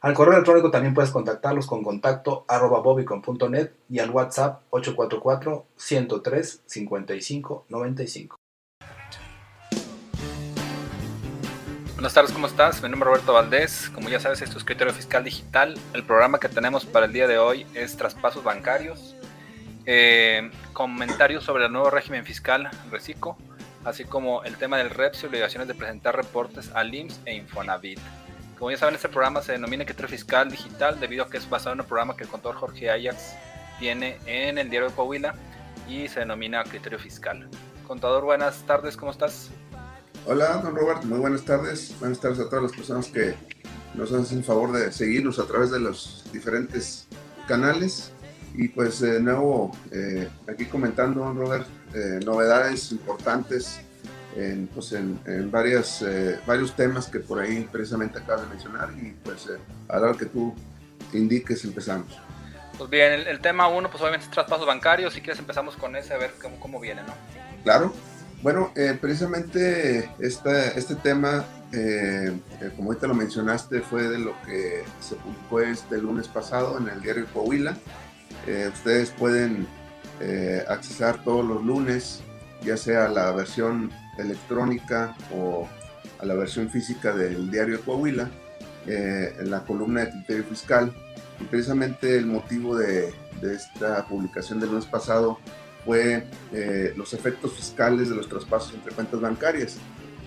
Al correo electrónico también puedes contactarlos con contacto arroba bobicon.net y al WhatsApp 844-103-5595. Buenas tardes, ¿cómo estás? Mi nombre es Roberto Valdés. Como ya sabes, es tu escritorio fiscal digital. El programa que tenemos para el día de hoy es traspasos bancarios, eh, comentarios sobre el nuevo régimen fiscal Recico, así como el tema del REPS y obligaciones de presentar reportes al IMSS e Infonavit. Como ya saben, este programa se denomina Criterio Fiscal Digital debido a que es basado en un programa que el contador Jorge Ajax tiene en el diario de Coahuila y se denomina Criterio Fiscal. Contador, buenas tardes, ¿cómo estás? Hola, don Roberto, muy buenas tardes. Buenas tardes a todas las personas que nos hacen el favor de seguirnos a través de los diferentes canales. Y pues de nuevo, eh, aquí comentando, don Robert, eh, novedades importantes en, pues en, varias, eh, varios temas que por ahí precisamente acabas de mencionar y pues eh, a la hora que tú indiques empezamos. Pues bien, el, tema uno pues obviamente es traspasos bancarios, si quieres empezamos con ese a ver cómo, cómo viene, ¿no? Claro, bueno, eh, precisamente este, este tema, como ahorita lo mencionaste, fue de lo que se publicó este lunes pasado en el diario Coahuila. ustedes pueden accesar todos los lunes, ya sea la versión electrónica o a la versión física del diario de Coahuila, eh, en la columna de criterio fiscal. Y precisamente el motivo de, esta publicación del mes pasado fue eh, los efectos fiscales de los traspasos entre cuentas bancarias.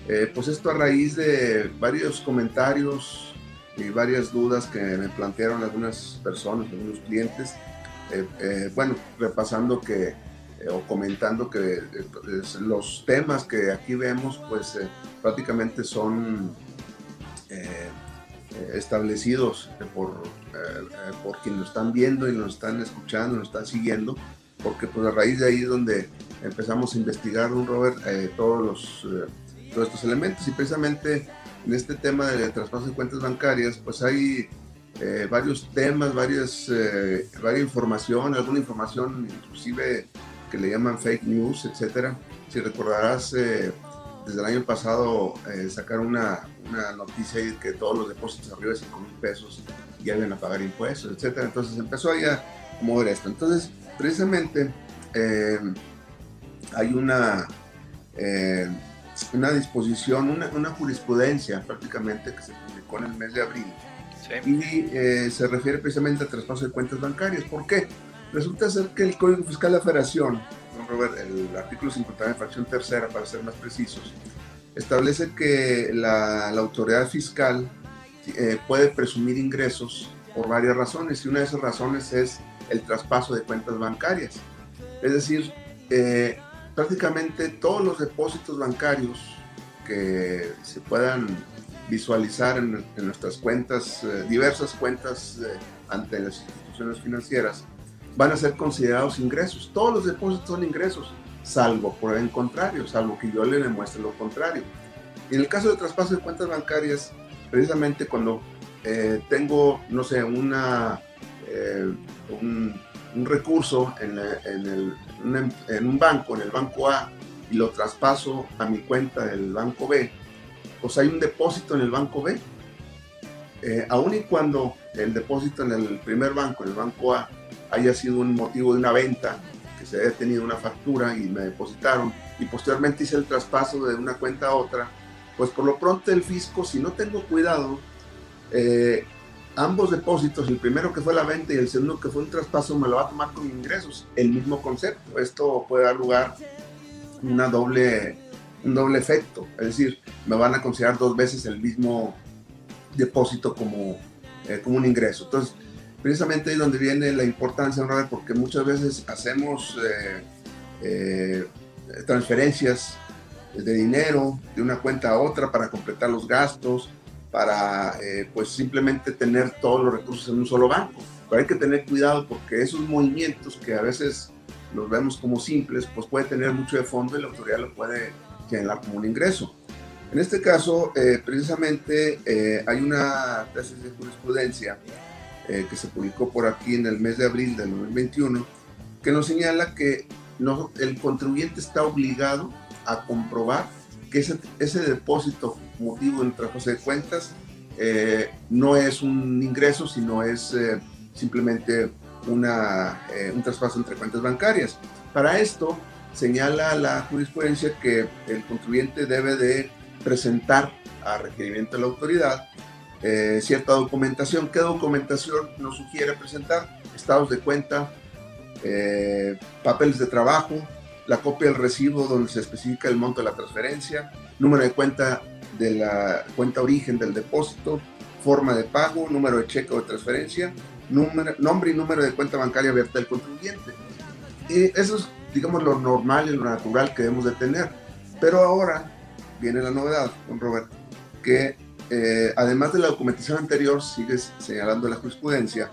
Eh, pues esto a raíz de varios comentarios y varias dudas que me plantearon algunas personas, algunos clientes. bueno, repasando que eh, o comentando que eh, los temas que aquí vemos pues eh, prácticamente son establecidos por, por quienes nos están viendo y nos están escuchando, nos están siguiendo, porque pues a raíz de ahí es donde empezamos a investigar, un Robert, todos, los, todos estos elementos. Y precisamente en este tema de traspaso de cuentas bancarias pues hay varios temas, varias, varias información, alguna información inclusive que le llaman fake news, etcétera. Si recordarás, eh, desde el año pasado eh, sacaron una, una noticia de que todos los depósitos arriba de 5 mil pesos ya iban a pagar impuestos, etcétera. Entonces empezó ahí a mover esto. Entonces, precisamente eh, hay una, una disposición, una, una, jurisprudencia prácticamente que se publicó en el mes de abril. Y se refiere precisamente a traspaso de cuentas bancarias. ¿Por qué? Resulta ser que el Código Fiscal de la Federación, Robert, el artículo 59, fracción tercera, para ser más precisos, establece que la, autoridad fiscal eh, puede presumir ingresos por varias razones y una de esas razones es el traspaso de cuentas bancarias. Es decir, eh, prácticamente todos los depósitos bancarios que se puedan visualizar en, nuestras cuentas, eh, diversas cuentas ante las instituciones financieras, van a ser considerados ingresos. Todos los depósitos son ingresos, salvo por el contrario, salvo que yo le demuestre lo contrario. En el caso de traspaso de cuentas bancarias, precisamente cuando eh, tengo, no sé, una, eh, un, recurso en, el, en, un banco, en el banco A, y lo traspaso a mi cuenta del banco B, pues hay un depósito en el banco B. Eh, aun y cuando el depósito en el primer banco, en el banco A, haya sido un motivo de una venta, que se haya tenido una factura y me depositaron y posteriormente hice el traspaso de una cuenta a otra, pues por lo pronto el fisco, si no tengo cuidado, eh, ambos depósitos, el primero que fue la venta y el segundo que fue un traspaso, me lo va a tomar con ingresos, el mismo concepto. Esto puede dar lugar a una doble, un doble efecto, es decir, me van a considerar dos veces el mismo depósito como, eh, como un ingreso. Entonces, precisamente ahí donde viene la importancia, ¿no? porque muchas veces hacemos eh, eh, transferencias de dinero de una cuenta a otra para completar los gastos para eh, pues simplemente tener todos los recursos en un solo banco. Pero hay que tener cuidado porque esos movimientos que a veces los vemos como simples, pues puede tener mucho de fondo y la autoridad lo puede generar como un ingreso. En este caso, precisamente hay una tesis de jurisprudencia que se publicó por aquí en el mes de abril del 2021 que nos señala que no, el contribuyente está obligado a comprobar que ese, ese depósito motivo del traspaso de cuentas eh, no es un ingreso, sino es eh, simplemente una, eh, un traspaso entre cuentas bancarias. Para esto, señala la jurisprudencia que el contribuyente debe de presentar a requerimiento de la autoridad cierta documentación. ¿Qué documentación nos sugiere presentar? Estados de cuenta, papeles de trabajo, la copia del recibo donde se especifica el monto de la transferencia, número de cuenta de la cuenta origen del depósito, forma de pago, número de cheque o de transferencia, número, nombre y número de cuenta bancaria abierta del contribuyente. Y eso es, digamos, lo normal y lo natural que debemos de tener. Pero ahora viene la novedad, don Roberto, que eh, además de la documentación anterior, sigue señalando la jurisprudencia,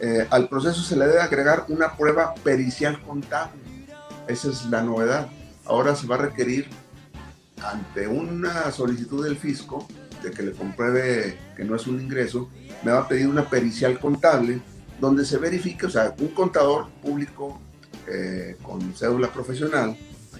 eh, al proceso se le debe agregar una prueba pericial contable. Esa es la novedad. Ahora se va a requerir ante una solicitud del fisco de que le compruebe que no es un ingreso, me va a pedir una pericial contable donde se verifique, o sea, un contador público eh, con cédula profesional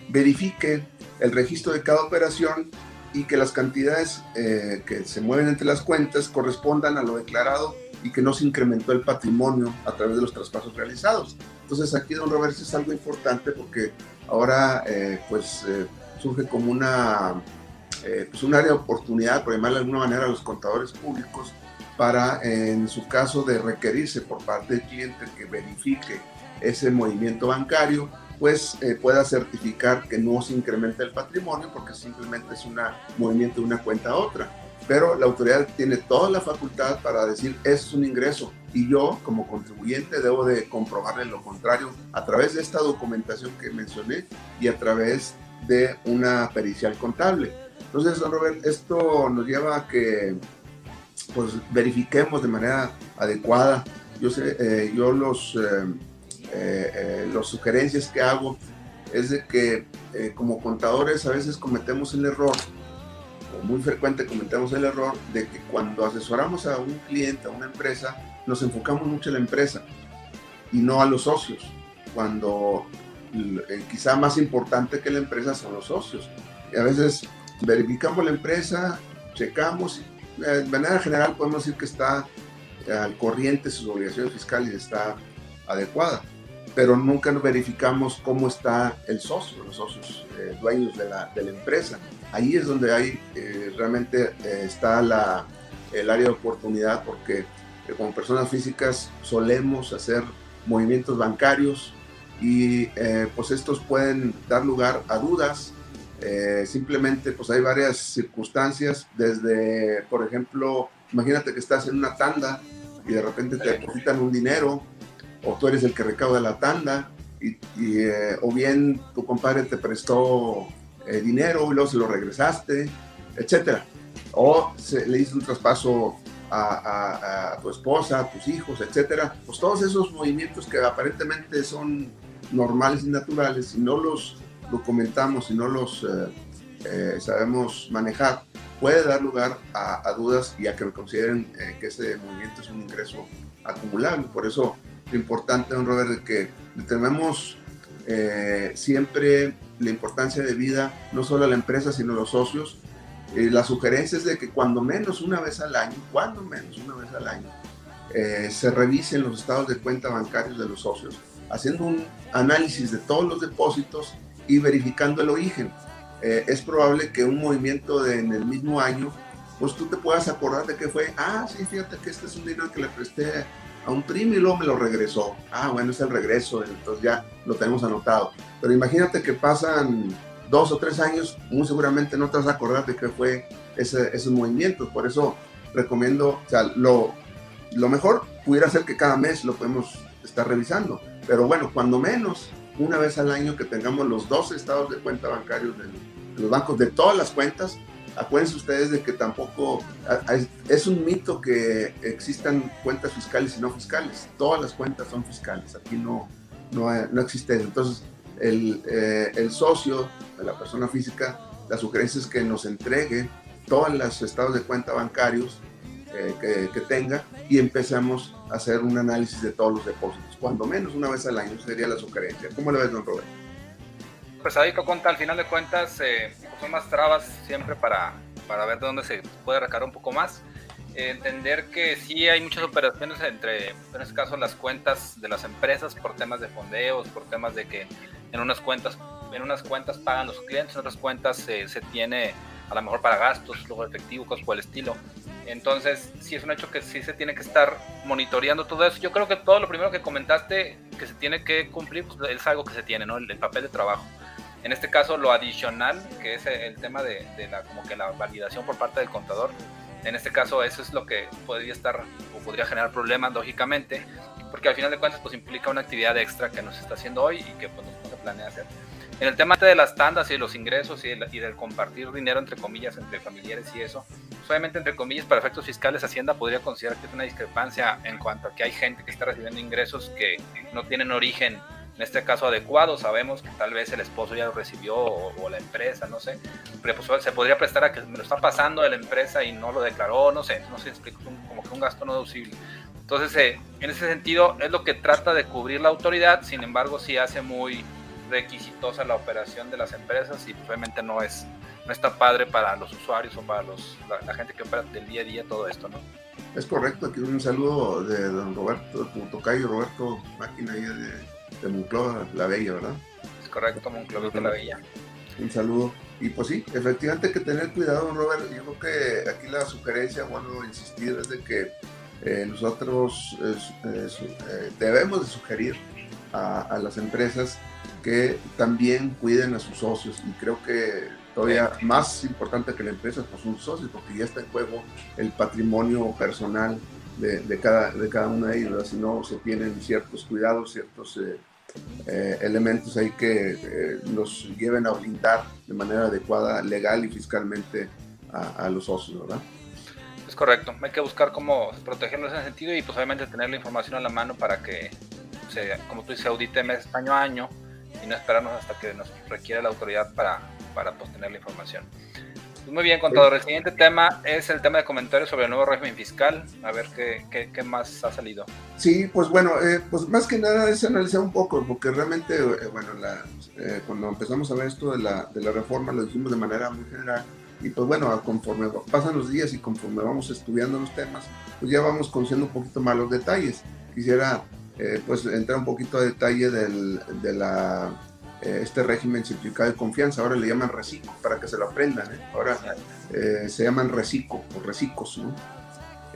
verifique el registro de cada operación y que las cantidades eh, que se mueven entre las cuentas correspondan a lo declarado y que no se incrementó el patrimonio a través de los traspasos realizados. Entonces aquí, don Roberto, es algo importante porque ahora eh, pues surge como una, eh, pues un área de oportunidad, por llamarlo de alguna manera, a los contadores públicos para, en su caso de requerirse por parte del cliente que verifique ese movimiento bancario, pues eh, pueda certificar que no se incrementa el patrimonio porque simplemente es un movimiento de una cuenta a otra. Pero la autoridad tiene toda la facultad para decir, es un ingreso y yo como contribuyente debo de comprobarle lo contrario a través de esta documentación que mencioné y a través de una pericial contable. Entonces, don Robert, esto nos lleva a que pues, verifiquemos de manera adecuada. Yo, sé, eh, yo los, eh, eh, los sugerencias que hago es de que como contadores a veces cometemos el error, o muy frecuente cometemos el error, de que cuando asesoramos a un cliente, a una empresa, nos enfocamos mucho en la empresa y no a los socios. Cuando eh, quizá más importante que la empresa son los socios. Y a veces verificamos la empresa, checamos, eh, de manera general podemos decir que está al corriente sus obligaciones fiscales y está adecuada, pero nunca verificamos cómo está el socio, los socios eh, dueños de la, de la, empresa. Ahí es donde hay realmente está la, el área de oportunidad porque como personas físicas solemos hacer movimientos bancarios y eh, pues estos pueden dar lugar a dudas. Eh, simplemente pues hay varias circunstancias, desde, por ejemplo, imagínate que estás en una tanda y de repente te depositan un dinero, o tú eres el que recauda la tanda, y, eh, o bien tu compadre te prestó dinero y luego se lo regresaste, etcétera. O se, le hizo un traspaso a, a, tu esposa, a tus hijos, etcétera. Pues todos esos movimientos que aparentemente son normales y naturales, si no los documentamos, si no los eh, eh, sabemos manejar, puede dar lugar a, dudas y a que consideren eh, que ese movimiento es un ingreso acumulable. Por eso lo importante, don Robert, es que tenemos siempre la importancia de vida, no solo a la empresa, sino a los socios. la sugerencia es de que cuando menos una vez al año, cuando menos una vez al año, se revisen los estados de cuenta bancarios de los socios haciendo un análisis de todos los depósitos y verificando el origen. Eh, es probable que un movimiento de, en el mismo año, pues tú te puedas acordar de que fue, ah, sí, fíjate que este es un dinero que le presté a un primo y luego me lo regresó. Ah, bueno, es el regreso, entonces ya lo tenemos anotado. Pero imagínate que pasan dos o tres años, muy seguramente no te vas a acordar de qué fue ese, esos movimientos. Por eso recomiendo, o sea, lo, lo mejor pudiera ser que cada mes lo podemos estar revisando pero bueno, cuando menos una vez al año que tengamos los dos estados de cuenta bancarios de los bancos de todas las cuentas acuérdense ustedes de que tampoco es un mito que existan cuentas fiscales y no fiscales. Todas las cuentas son fiscales, aquí no, no, no existe. Entonces, el, eh, el socio la persona física, la sugerencia es que nos entregue todos los estados de cuenta bancarios eh, que, que, tenga y empezamos a hacer un análisis de todos los depósitos, cuando menos una vez al año sería la sugerencia. ¿Cómo lo ves, don Roberto? Pues ahí cuenta, al final de cuentas, eh, son más trabas siempre para, para ver de dónde se puede recargar un poco más. Eh, entender que sí hay muchas operaciones entre, en este caso, las cuentas de las empresas por temas de fondeos, por temas de que en unas cuentas, en unas cuentas pagan los clientes, en otras cuentas se tiene a lo mejor para gastos, luego efectivo, cosas por el estilo. Entonces, sí es un hecho que sí se tiene que estar monitoreando todo eso. Yo creo que todo lo primero que comentaste que se tiene que cumplir pues, es algo que se tiene, ¿no? el papel de trabajo. En este caso, lo adicional, que es el tema de, la, como que la validación por parte del contador, en este caso eso es lo que podría estar o podría generar problemas, lógicamente, porque al final de cuentas pues implica una actividad extra que nos está haciendo hoy y que pues no se planea hacer. En el tema de las tandas y de los ingresos y, y, del compartir dinero entre comillas entre familiares y eso, solamente entre comillas para efectos fiscales Hacienda podría considerar que es una discrepancia en cuanto a que hay gente que está recibiendo ingresos que no tienen origen en este caso adecuado, sabemos que tal vez el esposo ya lo recibió o, la empresa, no sé, pero pues se podría prestar a que me lo está pasando de la empresa y no lo declaró, no sé, no sé, explico, como que un gasto no deducible. Entonces, eh, en ese sentido, es lo que trata de cubrir la autoridad, sin embargo, sí hace muy requisitosa la operación de las empresas y obviamente no es no está padre para los usuarios o para los, la, gente que opera del día a día todo esto, ¿no? Es correcto, aquí un saludo de don Roberto, tu tocayo Roberto Máquina de de Monclova la Bella, ¿verdad? Es correcto, Monclova la Bella. Un saludo. Y pues sí, efectivamente hay que tener cuidado, Robert. Yo creo que aquí la sugerencia, bueno, insistir es de que eh, nosotros eh, debemos de sugerir a, las empresas que también cuiden a sus socios y creo que todavía más importante que la empresa pues son socios porque ya está en juego el patrimonio personal de, cada, de cada una de ellos, si no se tienen ciertos cuidados, ciertos eh, elementos ahí que eh, nos lleven a blindar de manera adecuada, legal y fiscalmente a, los socios, ¿verdad? Es correcto, hay que buscar cómo protegerlos en ese sentido y pues obviamente tener la información a la mano para que, se, como tú dices, audite mes año a año y no esperarnos hasta que nos requiera la autoridad para, para pues, tener la información. Pues muy bien, contador. El siguiente tema es el tema de comentarios sobre el nuevo régimen fiscal. A ver qué, qué, más ha salido. Sí, pues bueno, eh, pues más que nada es analizar un poco, porque realmente, eh, bueno, la, eh, cuando empezamos a ver esto de la, de la reforma lo dijimos de manera muy general. Y pues bueno, conforme pasan los días y conforme vamos estudiando los temas, pues ya vamos conociendo un poquito más los detalles. Quisiera pues entrar un poquito a detalle del, de la eh, este régimen simplificado de confianza, ahora le llaman RECICO, para que se lo aprendan, ¿eh? ahora eh, se llaman RECICO o RECICOS. ¿no?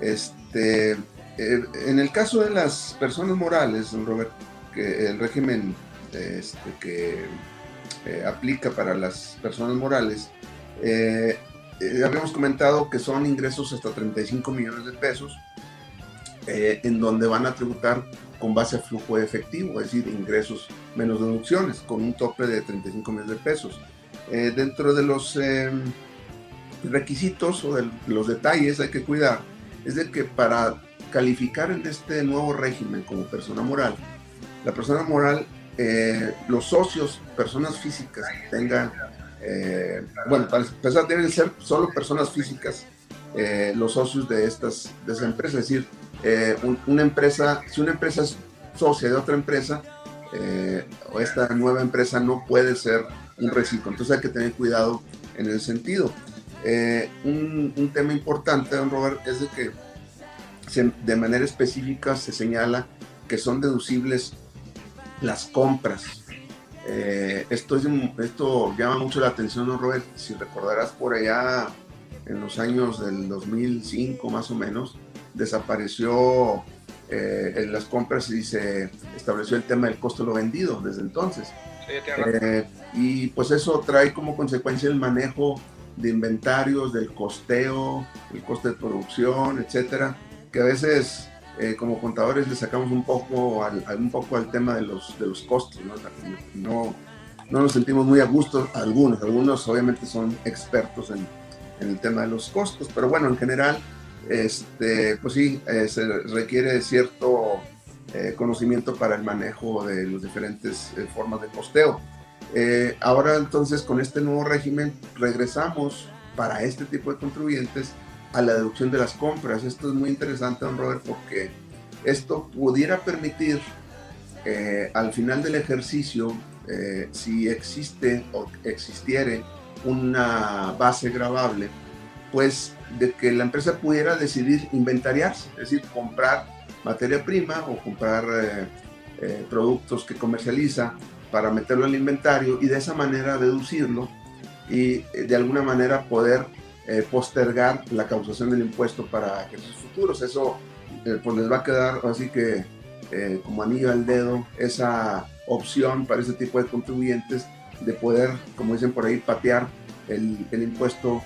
Este, en el caso de las personas morales, don Robert, que el régimen este, que aplica para las personas morales, habíamos comentado que son ingresos hasta 35 millones de pesos, en donde van a tributar con base a flujo efectivo, es decir, ingresos menos deducciones, con un tope de 35 millones de pesos. Eh, dentro de los eh, requisitos o de los detalles hay que cuidar, es de que para calificar en este nuevo régimen como persona moral, la persona moral, eh, los socios, personas físicas, tengan, bueno, para empezar deben ser solo personas físicas los socios de estas de esa empresa, es decir, una empresa, si una empresa es socia de otra empresa, eh, o esta nueva empresa no puede ser un reciclo. Entonces hay que tener cuidado en ese sentido. Eh, un, tema importante, don Robert, es de que de manera específica se señala que son deducibles las compras. Eh, esto, esto llama mucho la atención, don Robert. Si recordarás por allá en los años del 2005 más o menos, desapareció eh, en las compras y se estableció el tema del costo de lo vendido desde entonces. Eh, y pues eso trae como consecuencia el manejo de inventarios, del costeo, el coste de producción, etcétera, que a veces eh, como contadores le sacamos un poco al, un poco al tema de los, de los costos, ¿no? ¿no? No, nos sentimos muy a gusto algunos, algunos obviamente son expertos en, en el tema de los costos. Pero bueno, en general, este, pues sí, eh, se requiere cierto eh, conocimiento para el manejo de las diferentes eh, formas de costeo. ahora entonces con este nuevo régimen regresamos para este tipo de contribuyentes a la deducción de las compras. Esto es muy interesante, don Robert, porque esto pudiera permitir al final del ejercicio, si existe o existiere una base grabable, pues de que la empresa pudiera decidir inventariarse, es decir, comprar materia prima o comprar eh, eh, productos que comercializa para meterlo al inventario y de esa manera deducirlo y eh, de alguna manera poder postergar la causación del impuesto para ejercicios futuros. Eso pues les va a quedar así que como anillo al dedo esa opción para ese tipo de contribuyentes de poder, como dicen por ahí, patear el, impuesto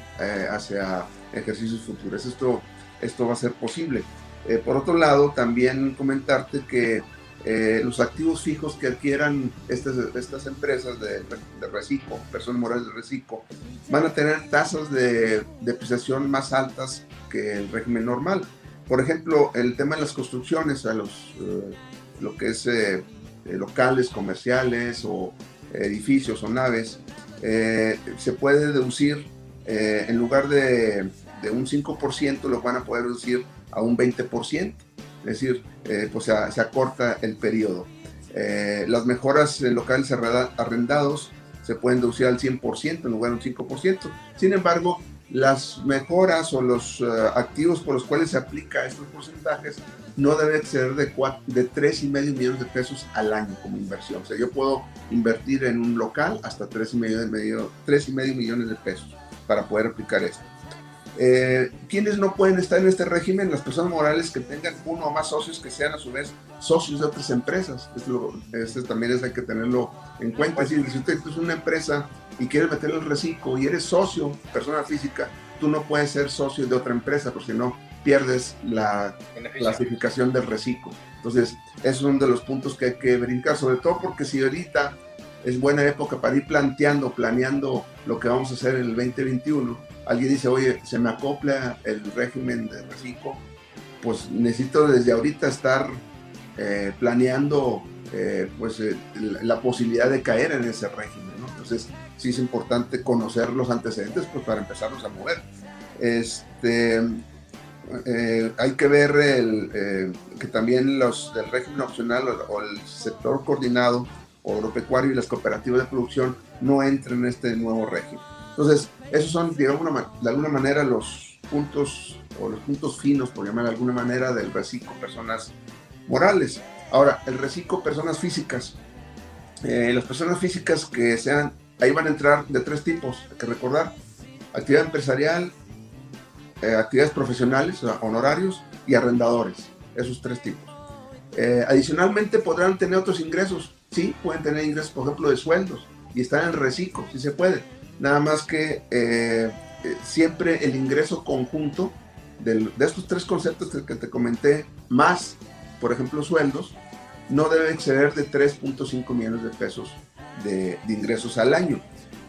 hacia ejercicios futuros. Esto, esto va a ser posible. Eh, por otro lado, también comentarte que eh, los activos fijos que adquieran estas, estas empresas de, de, reciclo, personas morales de reciclo, van a tener tasas de depreciación más altas que el régimen normal. Por ejemplo, el tema de las construcciones, a los, lo que es locales comerciales o edificios o naves, eh, se puede deducir, eh, en lugar de, de, un 5%, lo van a poder reducir a un 20%, es decir, eh, pues se, se, acorta el periodo. las mejoras en locales arrendados se pueden deducir al 100% en lugar de un 5%. Sin embargo, las mejoras o los activos por los cuales se aplica estos porcentajes no debe exceder de, de 3,5 millones de pesos al año como inversión. O sea, yo puedo invertir en un local hasta 3,5 y medio millones de pesos para poder aplicar esto. Eh, ¿Quiénes no pueden estar en este régimen? Las personas morales que tengan uno o más socios que sean a su vez socios de otras empresas. Esto, esto también es, hay que tenerlo en cuenta. Es decir, si usted es una empresa y quieres meterle el reciclo y eres socio, persona física, tú no puedes ser socio de otra empresa, porque si no, pierdes la clasificación del reciclo. Entonces, es uno de los puntos que hay que brincar, sobre todo porque si ahorita es buena época para ir planteando, planeando lo que vamos a hacer en el 2021, alguien dice, oye, se me acopla el régimen de reciclo, pues necesito desde ahorita estar eh, planeando eh, pues, eh, la posibilidad de caer en ese régimen. ¿no? Entonces, sí es importante conocer los antecedentes pues, para empezarnos a mover. Este, eh, hay que ver el, eh, que también los del régimen opcional o, el sector coordinado o agropecuario y las cooperativas de producción no entren en este nuevo régimen. Entonces, esos son, digamos, de alguna manera los puntos o los puntos finos, por llamar de alguna manera, del reciclo personas morales. Ahora, el reciclo personas físicas. Eh, las personas físicas que sean, ahí van a entrar de tres tipos, hay que recordar. Actividad empresarial, eh, actividades profesionales, honorarios y arrendadores, esos tres tipos. Eh, adicionalmente podrán tener otros ingresos, sí, pueden tener ingresos, por ejemplo, de sueldos y están en reciclo, sí se puede. Nada más que eh, siempre el ingreso conjunto de, estos tres conceptos que te comenté, más, por ejemplo, sueldos, no debe exceder de 3.5 millones de pesos de, de ingresos al año.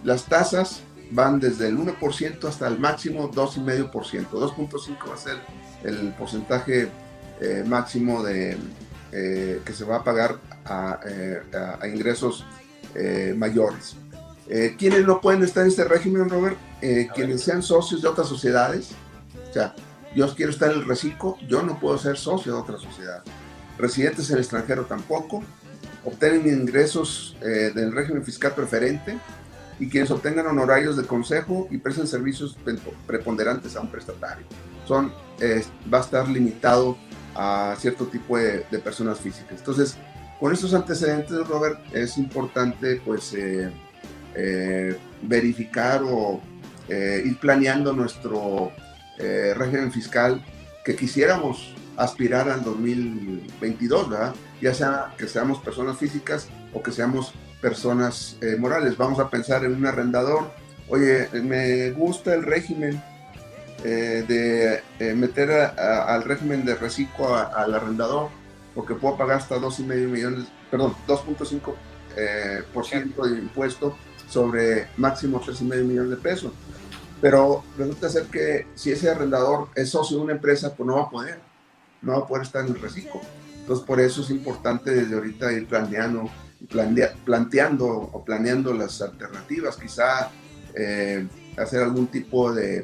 Las tasas van desde el 1% hasta el máximo 2,5%. 2.5 va a ser el porcentaje eh, máximo de, eh, que se va a pagar a, eh, ingresos mayores. ¿Quiénes no pueden estar en este régimen, Robert? quienes sean socios de otras sociedades. O sea, yo quiero estar en el reciclo, yo no puedo ser socio de otra sociedad. Residentes en el extranjero tampoco. Obtienen ingresos del régimen fiscal preferente, y quienes obtengan honorarios de consejo y presten servicios preponderantes a un prestatario. Son, va a estar limitado a cierto tipo de, personas físicas. Entonces, con estos antecedentes, Robert, es importante pues eh, eh, verificar o eh, ir planeando nuestro régimen fiscal que quisiéramos aspirar al 2022, ¿verdad? Ya sea que seamos personas físicas o que seamos personas morales. Vamos a pensar en un arrendador. Oye, me gusta el régimen eh, de eh, meter al régimen de reciclo al arrendador, porque puedo pagar hasta 2,5 millones, perdón, 2.5% por ciento de impuesto sobre máximo 3,5 millones de pesos. Pero resulta ser que si ese arrendador es socio de una empresa, pues no va a poder, no va a poder estar en el reciclo. Entonces, por eso es importante desde ahorita ir planeando, planteando o planeando las alternativas, quizá eh, hacer algún tipo de,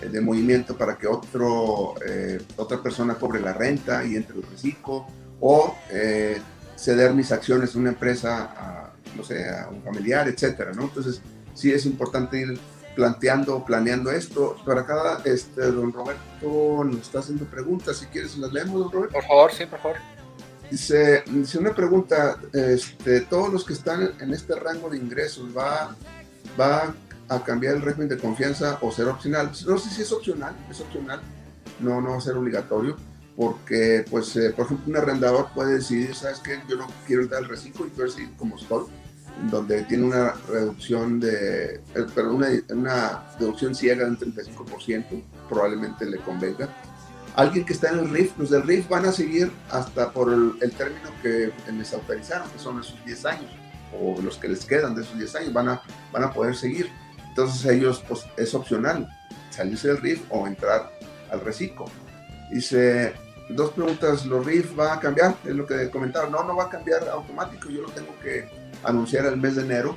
de, movimiento para que otro, eh, otra persona cobre la renta y entre el reciclo, o eh, ceder mis acciones en una empresa a, no sé, a un familiar, etcétera, ¿no? Entonces, sí es importante ir planteando, planeando esto. Para acá, este, don Roberto nos está haciendo preguntas. Si quieres, las leemos, don Roberto. Por favor, sí, por favor. Dice, dice una pregunta, este, todos los que están en este rango de ingresos, ¿va, ¿va a cambiar el régimen de confianza o será opcional? No sé si es opcional, es opcional, no, no va a ser obligatorio, porque, pues, eh, por ejemplo, un arrendador puede decidir, ¿sabes qué? Yo no quiero entrar al reciclo y quiero seguir como estoy donde tiene una reducción de, eh, perdón, una, una reducción ciega del 35%, probablemente le convenga. Alguien que está en el RIF, los del RIF van a seguir hasta por el, término que les autorizaron, que son esos 10 años, o los que les quedan de esos 10 años, van a, van a poder seguir. Entonces ellos, pues es opcional, salirse del RIF o entrar al reciclo. Dice, dos preguntas, ¿los RIF va a cambiar? Es lo que comentaba. No, no va a cambiar automático, yo lo tengo que anunciar el mes de enero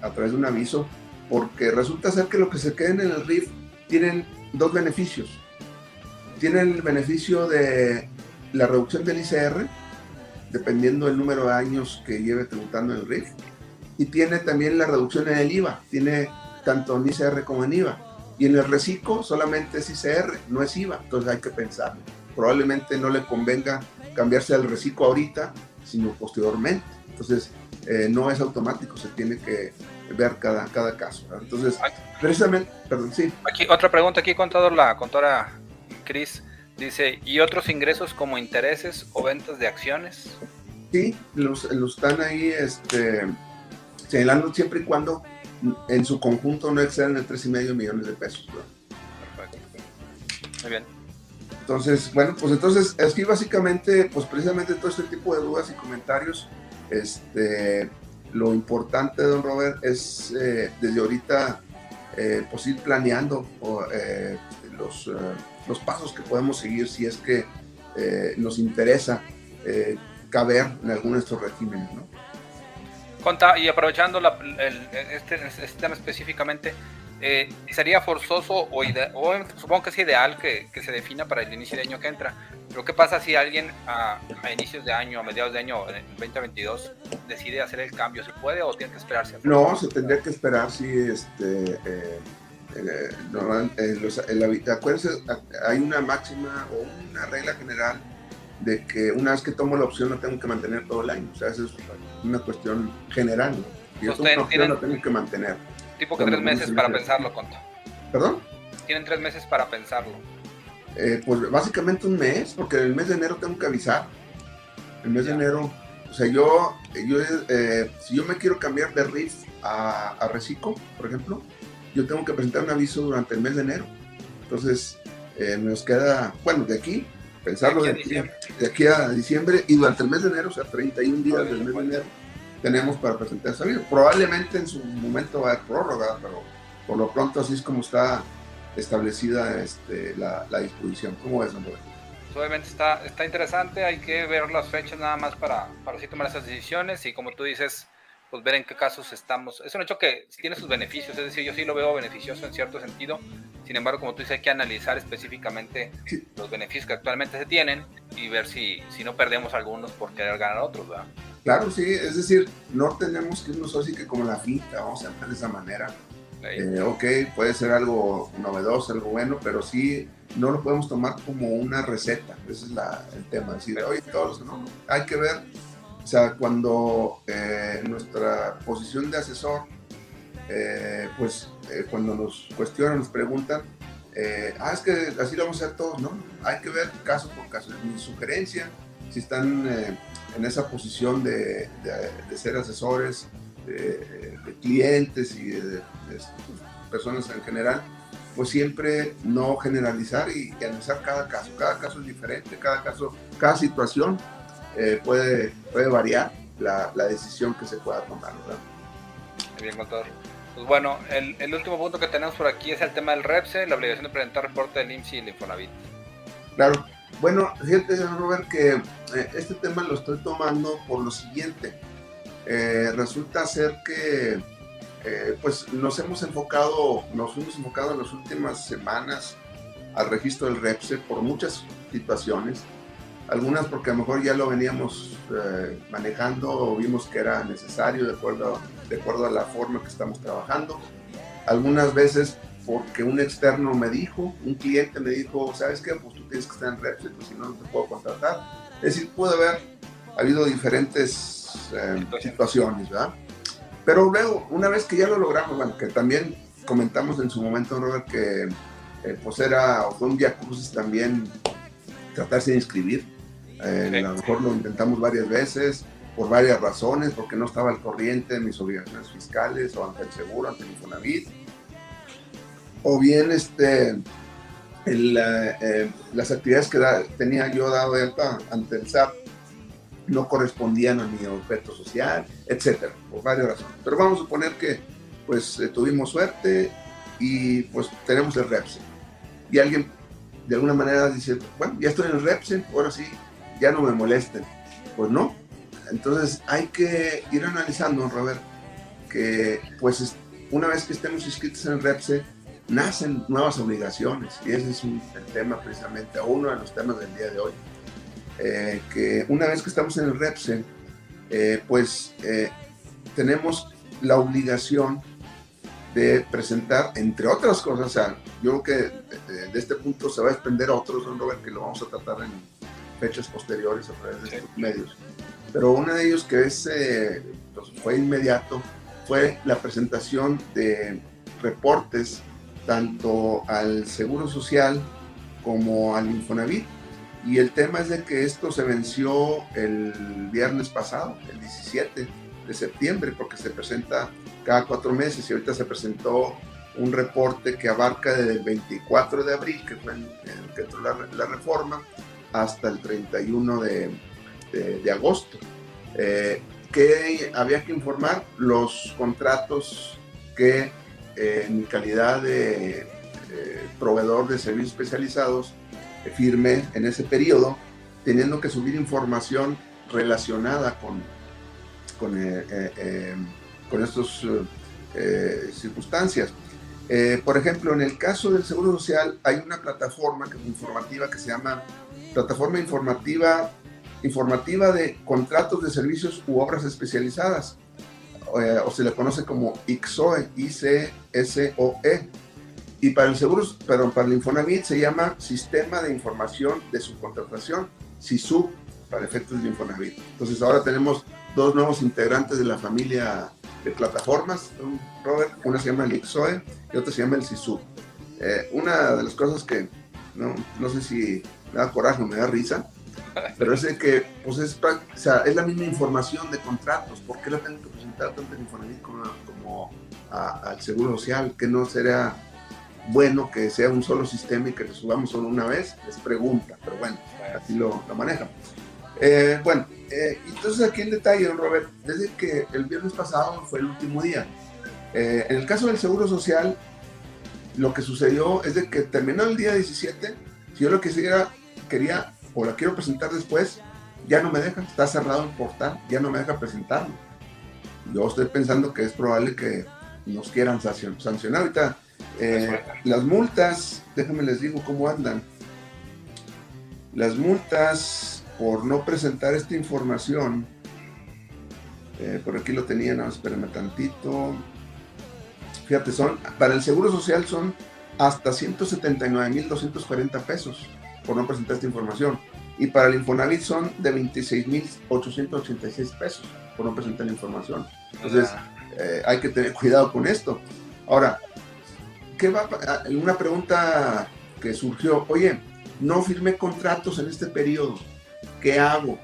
a, través de un aviso, porque resulta ser que lo que se queden en el RIF tienen dos beneficios. Tienen el beneficio de la reducción del ICR, dependiendo del número de años que lleve tributando el RIF, y tiene también la reducción en el IVA, tiene tanto en ICR como en IVA. Y en el reciclo solamente es ICR, no es IVA, entonces hay que pensar. Probablemente no le convenga cambiarse al reciclo ahorita, sino posteriormente. Entonces, eh, no es automático, se tiene que ver cada, cada caso. Entonces, precisamente, perdón, sí. Aquí, otra pregunta aquí, contador, la contadora Cris dice, ¿y otros ingresos como intereses o ventas de acciones? Sí, los, los están ahí este, señalando siempre y cuando en su conjunto no exceden de 3,5 millones de pesos. Perfecto. Muy bien. Entonces, bueno, pues entonces aquí básicamente, pues precisamente todo este tipo de dudas y comentarios este, lo importante, don Robert, es eh, desde ahorita eh, pues ir planeando eh, los, los, pasos que podemos seguir si es que nos interesa caber en alguno de estos regímenes. ¿no? Conta, y aprovechando este, este, tema específicamente, ¿sería forzoso o, supongo que es ideal que, que, se defina para el inicio de año que entra? Pero ¿qué pasa si alguien a, inicios de año, a mediados de año, en 2022, decide hacer el cambio? ¿Se puede o tiene que esperarse? No, se tendría que esperar si este, eh, eh, eh acuérdense, hay una máxima o una regla general de que una vez que tomo la opción no tengo que mantener todo el año. O sea, eso es una cuestión general. Y es una opción lo tengo que mantener. Tipo que tres meses para pensarlo, Conta. ¿Perdón? Tienen tres meses para pensarlo. Eh, pues básicamente un mes, porque el mes de enero tengo que avisar. El mes de enero, o sea, yo, yo eh, si yo me quiero cambiar de RIF a, a Reciclo, por ejemplo, yo tengo que presentar un aviso durante el mes de enero. Entonces, eh, nos queda, bueno, de aquí, pensarlo de aquí, de aquí, a diciembre y durante el mes de enero, o sea, 31 días del mes de enero, tenemos para presentar ese aviso. Probablemente en su momento va a haber prórroga, pero por lo pronto así es como está establecida este, la, la, disposición. ¿Cómo es, hombre? Pues, obviamente está, está interesante, hay que ver las fechas nada más para, para así tomar esas decisiones y como tú dices, pues ver en qué casos estamos. Es un hecho que tiene sus beneficios, es decir, yo sí lo veo beneficioso en cierto sentido, sin embargo, como tú dices, hay que analizar específicamente los beneficios que actualmente se tienen y ver si, si no perdemos algunos por querer ganar otros, ¿verdad? Claro, sí, es decir, no tenemos que irnos así que como la finta, vamos a hacer de esa manera eh, ok, puede ser algo novedoso, algo bueno, pero sí no lo podemos tomar como una receta. Ese es el tema. Decir, oye, todos, ¿no? Hay que ver, o sea, cuando eh, nuestra posición de asesor, eh, pues cuando nos cuestionan, nos preguntan, ah, es que así lo vamos a hacer todos, ¿no? Hay que ver caso por caso. Mi sugerencia, si están en esa posición de, de ser asesores, de, clientes y de, personas en general, pues siempre no generalizar y, analizar cada caso. Cada caso es diferente, cada caso, cada situación eh, puede, puede variar la, la, decisión que se pueda tomar. Bien, contador. Pues bueno, el, el, último punto que tenemos por aquí es el tema del REPSE, la obligación de presentar reporte del IMSS y el Infonavit. Claro. Bueno, fíjate, Robert, que eh, este tema lo estoy tomando por lo siguiente. Eh, resulta ser que eh, pues nos hemos enfocado, nos hemos enfocado en las últimas semanas al registro del REPSE por muchas situaciones. Algunas porque a lo mejor ya lo veníamos manejando o vimos que era necesario de acuerdo, de acuerdo a la forma que estamos trabajando. Algunas veces porque un externo me dijo, un cliente me dijo, ¿sabes qué? Pues tú tienes que estar en Repsol, pues si no, no te puedo contratar. Es decir, puede haber habido diferentes eh, situaciones, ¿verdad? Pero luego, una vez que ya lo logramos, bueno, que también comentamos en su momento, Robert, que eh, pues era, fue un día crucis también tratarse de inscribir. Eh, a lo mejor lo intentamos varias veces, por varias razones, porque no estaba al corriente de mis obligaciones fiscales o ante el seguro, ante el Infonavit o bien este, eh, las actividades que tenía yo dado de alta ante el SAP no correspondían a mi objeto social, etcétera, por varias razones. Pero vamos a suponer que pues eh, tuvimos suerte y pues tenemos el REPSE. Y alguien de alguna manera dice, bueno, ya estoy en el REPSE, ahora sí, ya no me molesten. Pues no. Entonces hay que ir analizando, Robert, que pues una vez que estemos inscritos en REPSE, nacen nuevas obligaciones y ese es el tema precisamente, uno de los temas del día de hoy. Eh, que una vez que estamos en el REPSE, eh, pues eh, tenemos la obligación de presentar, entre otras cosas, o sea, yo creo que de, este punto se va a extender a otros, Robert, que lo vamos a tratar en fechas posteriores a través de estos medios. Pero uno de ellos que es, pues, fue inmediato fue la presentación de reportes tanto al Seguro Social como al Infonavit. Y el tema es de que esto se venció el viernes pasado, el 17 de septiembre, porque se presenta cada cuatro meses y ahorita se presentó un reporte que abarca desde el 24 de abril, que fue en, el que entró la, reforma, hasta el 31 de, de, agosto. Eh, que había que informar los contratos que eh, en calidad de proveedor de servicios especializados, eh, firme en ese periodo, teniendo que subir información relacionada con, con, eh, con estas circunstancias. por ejemplo, en el caso del Seguro Social hay una plataforma informativa que se llama Plataforma Informativa, informativa de Contratos de Servicios u Obras Especializadas eh, o se le conoce como ICSOE, I-C-S-O-E. Y para el seguro, pero para el Infonavit se llama Sistema de Información de Subcontratación, SISU, para efectos de Infonavit. Entonces ahora tenemos dos nuevos integrantes de la familia de plataformas, Robert, una se llama el ICSOE y otra se llama el SISU. Eh, una de las cosas que no, no sé si me da coraje o me da risa, pero es que pues es, o sea, es la misma información de contratos. ¿Por qué la tengo que presentar tanto en Infonavit como, al Seguro Social? ¿Que no sería bueno que sea un solo sistema y que lo subamos solo una vez? Les pregunta, pero bueno, así lo, lo manejan. Eh, bueno, eh, entonces aquí en detalle, don Robert, desde que el viernes pasado fue el último día. Eh, en el caso del Seguro Social, lo que sucedió es de que terminó el día 17, si yo lo que quisiera, quería o la quiero presentar después, ya no me deja, está cerrado el portal, ya no me deja presentarlo. Yo estoy pensando que es probable que nos quieran sancionar. Ahorita, eh, las multas, déjenme les digo cómo andan. Las multas por no presentar esta información, eh, por aquí lo tenía, no, espérenme tantito. Fíjate, son, para el Seguro Social son hasta 179.240 pesos por no presentar esta información. Y para el Infonavit son de 26.886 pesos por no presentar la información. Entonces, eh, hay que tener cuidado con esto. Ahora, ¿qué va ah, Una pregunta que surgió, oye, no firmé contratos en este periodo, ¿qué hago?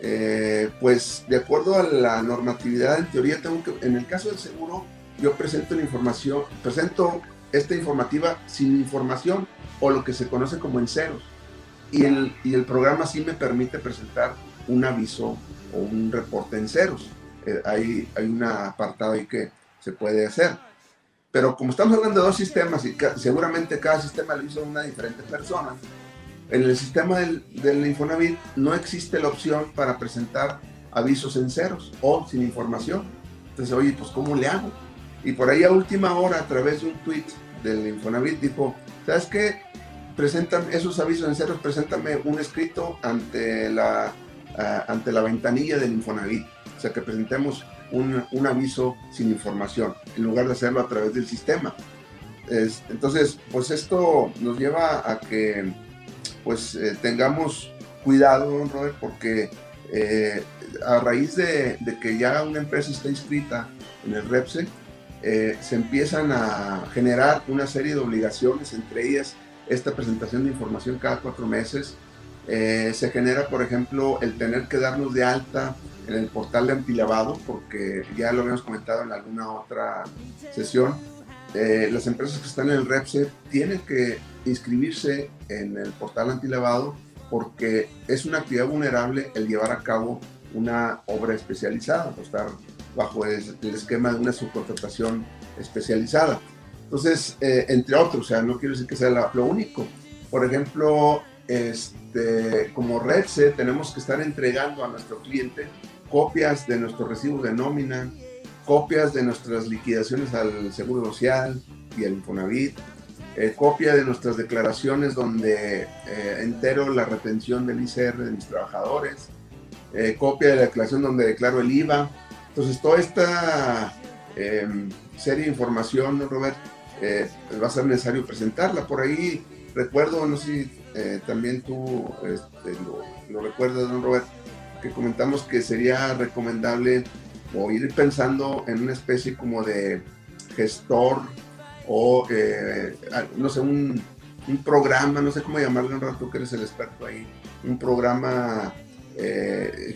Eh, pues de acuerdo a la normatividad, en teoría tengo que, en el caso del seguro, yo presento la información, presento esta informativa sin información o lo que se conoce como en ceros. Y el, y el programa sí me permite presentar un aviso o un reporte en ceros. Eh, hay, hay un apartado ahí que se puede hacer. Pero como estamos hablando de dos sistemas y seguramente cada sistema lo hizo una diferente persona, en el sistema del, del Infonavit no existe la opción para presentar avisos en ceros o sin información. Entonces, oye, pues ¿cómo le hago? Y por ahí a última hora, a través de un tweet del Infonavit, dijo, ¿sabes qué? Presentan esos avisos en ceros, preséntame un escrito ante la, ante la ventanilla del Infonavit. O sea, que presentemos un, un, aviso sin información, en lugar de hacerlo a través del sistema. entonces, pues esto nos lleva a que pues eh, tengamos cuidado, Robert, porque eh, a raíz de, que ya una empresa está inscrita en el REPSE, eh, se empiezan a generar una serie de obligaciones, entre ellas esta presentación de información cada cuatro meses. se genera, por ejemplo, el tener que darnos de alta en el portal de antilavado, porque ya lo habíamos comentado en alguna otra sesión, las empresas que están en el REPSE tienen que inscribirse en el portal antilavado porque es una actividad vulnerable el llevar a cabo una obra especializada, o estar bajo el, esquema de una subcontratación especializada. Entonces, eh, entre otros, o sea, no quiero decir que sea lo único. Por ejemplo, este, como REDSE tenemos que estar entregando a nuestro cliente copias de nuestros recibos de nómina, copias de nuestras liquidaciones al Seguro Social y al Infonavit, eh, copia de nuestras declaraciones donde eh, entero la retención del ICR de mis trabajadores, eh, copia de la declaración donde declaro el IVA. Entonces, toda esta em, serie de información, ¿no, Robert? va a ser necesario presentarla. Por ahí recuerdo, no sé si también tú este, lo, recuerdas, ¿no, Robert? Que comentamos que sería recomendable o ir pensando en una especie como de gestor o, eh, no sé, un, programa, no sé cómo llamarlo, un rato que eres el experto ahí, un programa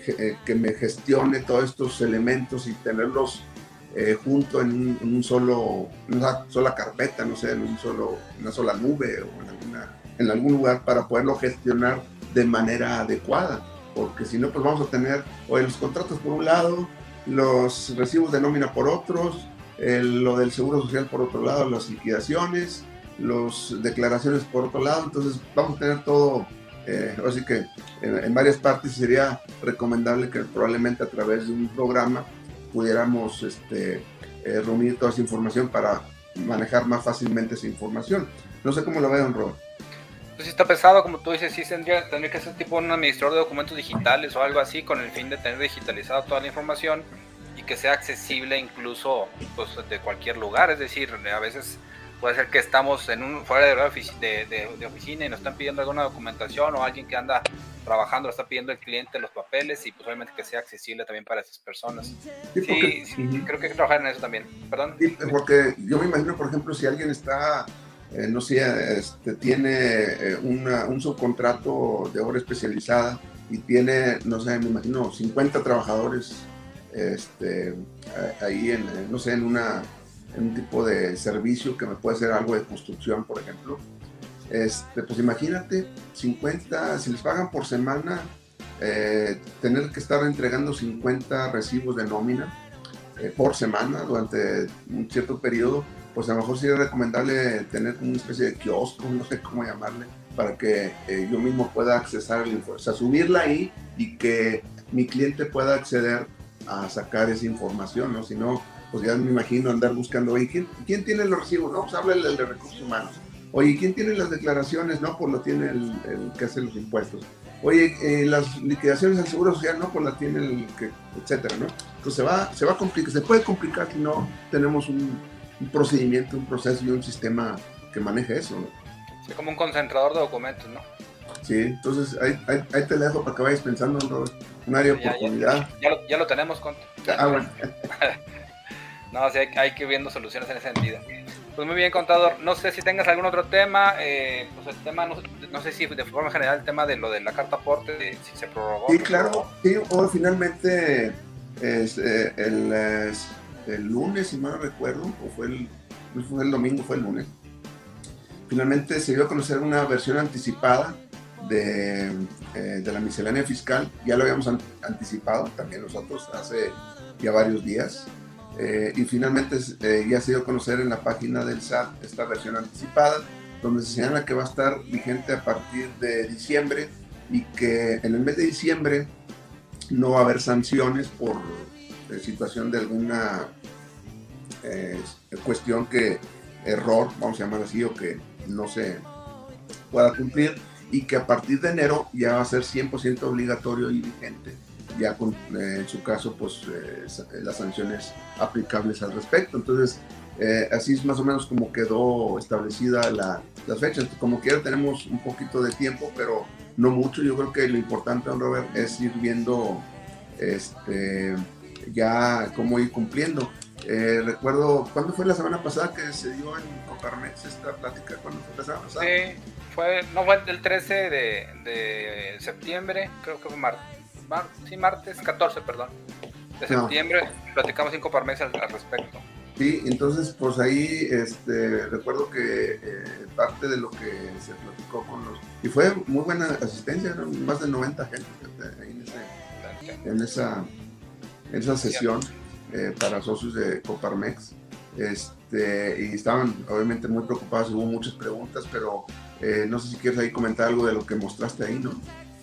eh, eh, que me gestione todos estos elementos y tenerlos junto en un, solo, una sola carpeta, no sé, en un solo, una sola nube o en, alguna, en algún lugar para poderlo gestionar de manera adecuada, porque si no, pues vamos a tener o los contratos por un lado, los recibos de nómina por otros, lo del seguro social por otro lado, las liquidaciones, las declaraciones por otro lado, entonces vamos a tener todo, eh, así que en, varias partes sería recomendable que probablemente a través de un programa pudiéramos este, eh, reunir toda esa información para manejar más fácilmente esa información. No sé cómo lo vean, Robert. Pues está pesado, como tú dices, sí tendría, tendría que ser tipo un administrador de documentos digitales o algo así con el fin de tener digitalizada toda la información que sea accesible incluso pues, de cualquier lugar. Es decir, a veces puede ser que estamos en un fuera de, de, oficina y nos están pidiendo alguna documentación o alguien que anda trabajando, está pidiendo el cliente los papeles y pues obviamente que sea accesible también para esas personas. Sí, creo que hay que trabajar en eso también. Perdón. porque yo me imagino, por ejemplo, si alguien está, eh, no sé, este, tiene eh, un subcontrato de obra especializada y tiene, no sé, me imagino, 50 trabajadores este, ahí en, no sé, en, una, un tipo de servicio que me puede hacer algo de construcción, por ejemplo. Este, pues imagínate, 50, si les pagan por semana, eh, tener que estar entregando 50 recibos de nómina eh, por semana durante un cierto periodo, pues a lo mejor sería recomendable tener una especie de kiosco, no sé cómo llamarle, para que eh, yo mismo pueda accesar el informe, o sea, subirla ahí y que mi cliente pueda acceder a sacar esa información, ¿no? Si no, pues ya me imagino andar buscando, oye, ¿quién, ¿quién tiene los recibos? No, pues háblale de recursos humanos. Oye, ¿quién tiene las declaraciones? No, pues lo tiene el, que hace los impuestos. Oye, eh, las liquidaciones del Seguro Social, no, pues la tiene el que, etcétera, ¿no? Entonces se va, se va a complicar, se puede complicar si no tenemos un, procedimiento, un proceso y un sistema que maneje eso, ¿no? Sí, como un concentrador de documentos, ¿no? Sí, entonces ahí, ahí, te dejo para que vayas pensando en un área de oportunidad. Ya, lo, ya, lo, tenemos, con. Ah, bueno. no, sí, hay, hay, que ir viendo soluciones en ese sentido. Pues muy bien, contador. No sé si tengas algún otro tema. Eh, pues el tema, no, sé si de forma general el tema de lo de la carta aporte, si se prorrogó. Sí, claro. Sí, o finalmente es, eh, el, el, lunes, si mal no recuerdo, o fue el, fue el domingo, fue el lunes. Finalmente se dio a conocer una versión anticipada de, eh, de, la miscelánea fiscal, ya lo habíamos anticipado también nosotros hace ya varios días. Eh, y finalmente eh, ya se dio a conocer en la página del SAT esta versión anticipada, donde se señala que va a estar vigente a partir de diciembre y que en el mes de diciembre no va a haber sanciones por situación de alguna cuestión que error, vamos a llamar así, o que no se pueda cumplir y que a partir de enero ya va a ser 100% obligatorio y vigente, ya con, eh, en su caso, pues eh, las sanciones aplicables al respecto. Entonces, eh, así es más o menos como quedó establecida la, las fechas. Como quiera tenemos un poquito de tiempo, pero no mucho. Yo creo que lo importante, don Robert, es ir viendo este, ya cómo ir cumpliendo. recuerdo, ¿cuándo fue la semana pasada que se dio en Coparmex esta plática? ¿Cuándo fue la semana pasada? Sí fue, no fue el 13 de, septiembre, creo que fue martes, sí, martes 14, perdón, de septiembre, platicamos cinco por mes al, respecto. Sí, entonces pues ahí este, recuerdo que eh, parte de lo que se platicó con los... Y fue muy buena asistencia, más de 90 gente ahí en, ese, en esa, en esa sesión eh, para socios de Coparmex. Este, y estaban obviamente muy preocupados, hubo muchas preguntas, pero eh, no sé si quieres ahí comentar algo de lo que mostraste ahí, ¿no?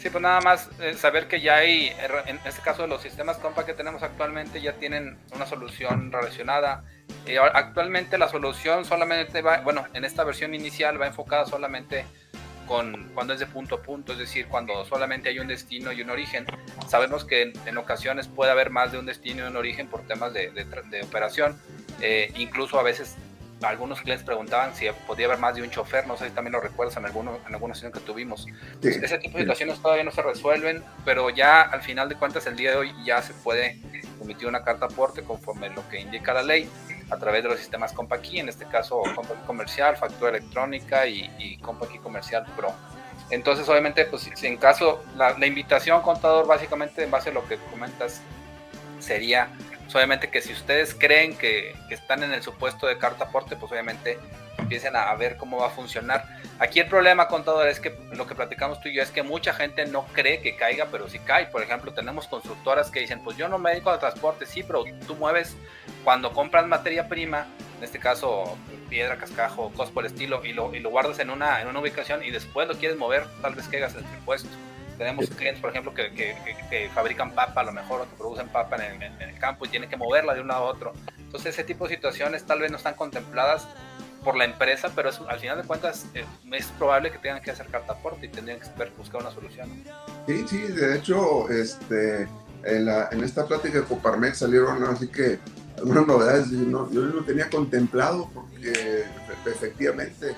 Sí, pues nada más eh, saber que ya hay, en este caso de los sistemas compa que tenemos actualmente, ya tienen una solución relacionada. Eh, actualmente la solución solamente va, bueno, en esta versión inicial va enfocada solamente con cuando es de punto a punto, es decir, cuando solamente hay un destino y un origen. Sabemos que en, ocasiones puede haber más de un destino y un origen por temas de, de, operación. incluso a veces algunos clientes preguntaban si podía haber más de un chofer, no sé si también lo recuerdas en, alguno, en alguna sesión que tuvimos. Ese tipo de situaciones todavía no se resuelven, pero ya al final de cuentas el día de hoy ya se puede emitir una carta aporte conforme lo que indica la ley a través de los sistemas CompaKey, en este caso CompaKey Comercial, Factura Electrónica y, y CompaKey Comercial Pro. Entonces, obviamente, pues si en caso, la, la invitación, contador, básicamente en base a lo que comentas, sería obviamente que si ustedes creen que, están en el supuesto de carta aporte, pues obviamente empiecen a, ver cómo va a funcionar. Aquí el problema, contador, es que lo que platicamos tú y yo es que mucha gente no cree que caiga, pero sí cae. Por ejemplo, tenemos constructoras que dicen, pues yo no me dedico al transporte, sí, pero tú mueves cuando compras materia prima, en este caso piedra, cascajo, cosas por el estilo, y lo, y lo guardas en una, en una ubicación y después lo quieres mover, tal vez caigas en el. Tenemos clientes, por ejemplo, que, que, fabrican papa, a lo mejor, o que producen papa en el, campo y tienen que moverla de un lado a otro. Entonces, ese tipo de situaciones tal vez no están contempladas por la empresa, pero al final de cuentas eh, es probable que tengan que hacer carta aporte y tendrían que buscar una solución. Sí, sí, de hecho, este, en, la, en esta plática de Coparmex salieron así que algunas novedades yo no, yo no tenía contemplado porque efectivamente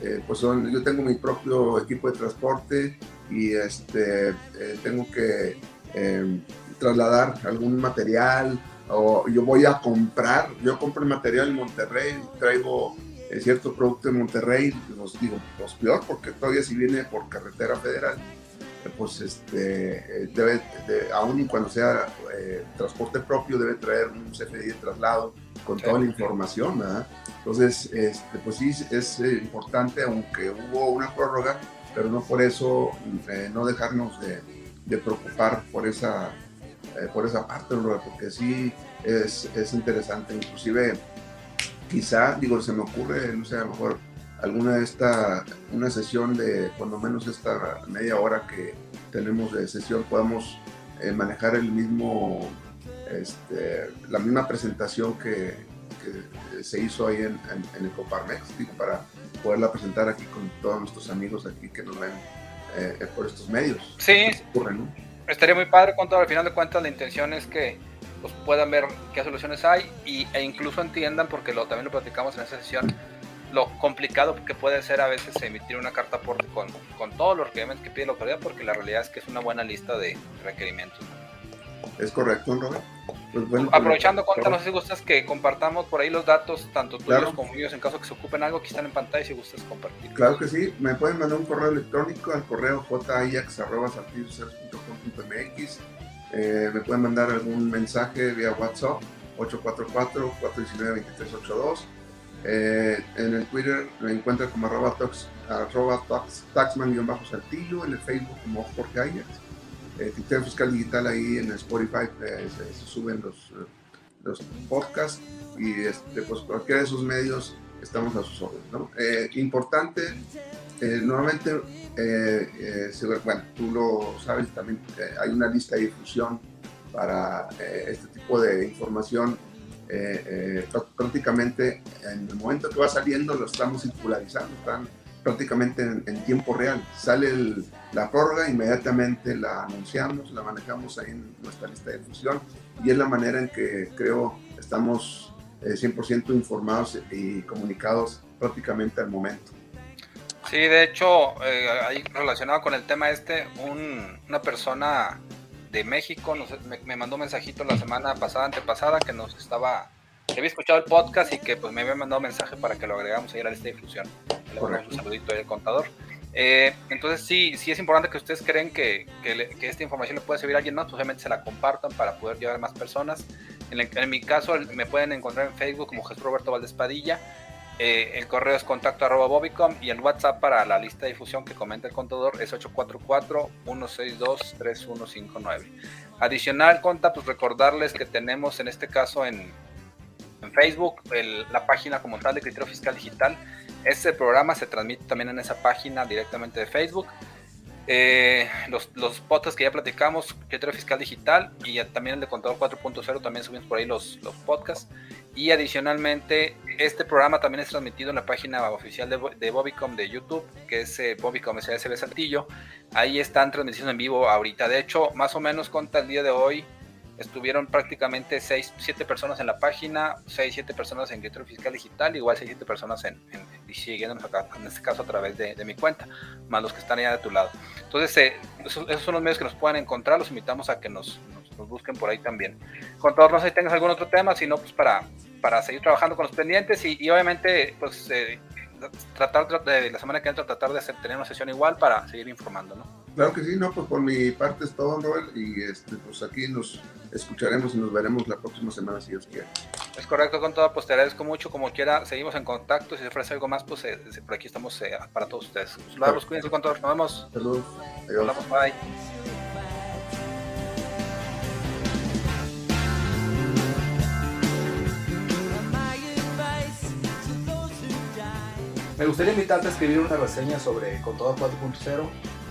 eh, pues son, yo tengo mi propio equipo de transporte y este, eh, tengo que em, trasladar algún material o yo voy a comprar, yo compro el material en Monterrey, traigo eh, cierto producto de Monterrey, los digo, los peor porque todavía si viene por carretera federal, pues este, debe, aún cuando sea transporte propio, debe traer un CFDI de traslado con toda la información, ¿verdad? Entonces, este, pues sí, es eh, importante, aunque hubo una prórroga, pero no por eso eh, no dejarnos de, preocupar por esa, eh, por esa parte, porque sí es, es, interesante. Inclusive, quizá, digo, se me ocurre, no sé, a lo mejor alguna de esta, una sesión de cuando menos esta media hora que tenemos de sesión, podamos manejar el mismo, este, la misma presentación que, que se hizo ahí en, el Coparmex, para poderla presentar aquí con todos nuestros amigos aquí que nos ven eh, por estos medios. Sí, estaría muy padre todo, al final de cuentas la intención es que pues, puedan ver qué soluciones hay y, e incluso entiendan, porque lo, también lo platicamos en esa sesión, lo complicado que puede ser a veces emitir una carta aporte con, con todos los requerimientos que pide la autoridad, porque la realidad es que es una buena lista de requerimientos. Es correcto, Robert. Pues pues, Aprovechando, cuenta, no sé si gustas que compartamos por ahí los datos, tanto tuyos como míos, en caso que se ocupen algo que están en pantalla, si gustas compartir. Claro que sí, me pueden mandar un correo electrónico al correo jayax.mx. Eh, me pueden mandar algún mensaje vía WhatsApp, 844-419-2382. Eh, en el Twitter me encuentran como arroba, tax, taxman-saltillo, en el Facebook como Jorge Ajax eh, fiscal digital ahí en Spotify eh, se, suben los, los podcasts y este, pues cualquiera de esos medios estamos a sus órdenes. ¿no? Eh, importante, eh, normalmente, eh, bueno, tú lo sabes, también hay una lista de difusión para este tipo de información. prácticamente en el momento que va saliendo lo estamos circularizando, están prácticamente en, tiempo real. Sale la prórroga, inmediatamente la anunciamos, la manejamos ahí en nuestra lista de difusión y es la manera en que creo estamos 100% eh, informados y comunicados prácticamente al momento. Sí, de hecho, eh, ahí relacionado con el tema este, una persona de México me, mandó un mensajito la semana pasada, antepasada, que nos estaba, que había escuchado el podcast y que pues me había mandado un mensaje para que lo agregamos ahí a la lista de difusión. Le un saludito ahí al contador. Eh, entonces sí, sí es importante que ustedes creen que, que, esta información le puede servir a alguien más, pues obviamente se la compartan para poder llevar a más personas. En, mi caso me pueden encontrar en Facebook como Jesús Roberto Valdés Padilla. Eh, el correo es contacto arroba bobicom y el WhatsApp para la lista de difusión que comenta el contador es 844-162-3159. Adicional, conta, pues recordarles que tenemos en este caso en, en Facebook la página como tal de Criterio Fiscal Digital. Este programa se transmite también en esa página directamente de Facebook. Eh, los, los podcasts que ya platicamos, criterio fiscal digital y también el de contador 4.0, también subimos por ahí los, los podcasts. Y adicionalmente, este programa también es transmitido en la página oficial de, de Bobicom de YouTube, que es eh, Bobicom SASB Saltillo. Ahí están transmitiendo en vivo ahorita. De hecho, más o menos conta el día de hoy, estuvieron prácticamente 6, 7 personas en la página, 6, 7 personas en criterio fiscal digital, igual 6, 7 personas en, en, siguiéndonos acá, en este caso a través de, mi cuenta, más los que están allá de tu lado. Entonces, eh, esos, son los medios que nos pueden encontrar, los invitamos a que nos, nos, busquen por ahí también. Con todos, no sé si tengas algún otro tema, sino pues para, para seguir trabajando con los pendientes y, y obviamente pues eh, tratar de la semana que entra tratar de tener una sesión igual para seguir informando, ¿no? Claro que sí, no, pues por mi parte es todo, Noel, y este, pues aquí nos escucharemos y nos veremos la próxima semana si Dios quiere. Es correcto, con todo, pues te agradezco mucho, como quiera, seguimos en contacto, si se ofrece algo más, pues eh, por aquí estamos eh, para todos ustedes. Saludos, cuídense, con nos vemos. Saludos, adiós. Hablamos, bye. Me gustaría invitarte a escribir una reseña sobre Contador 4.0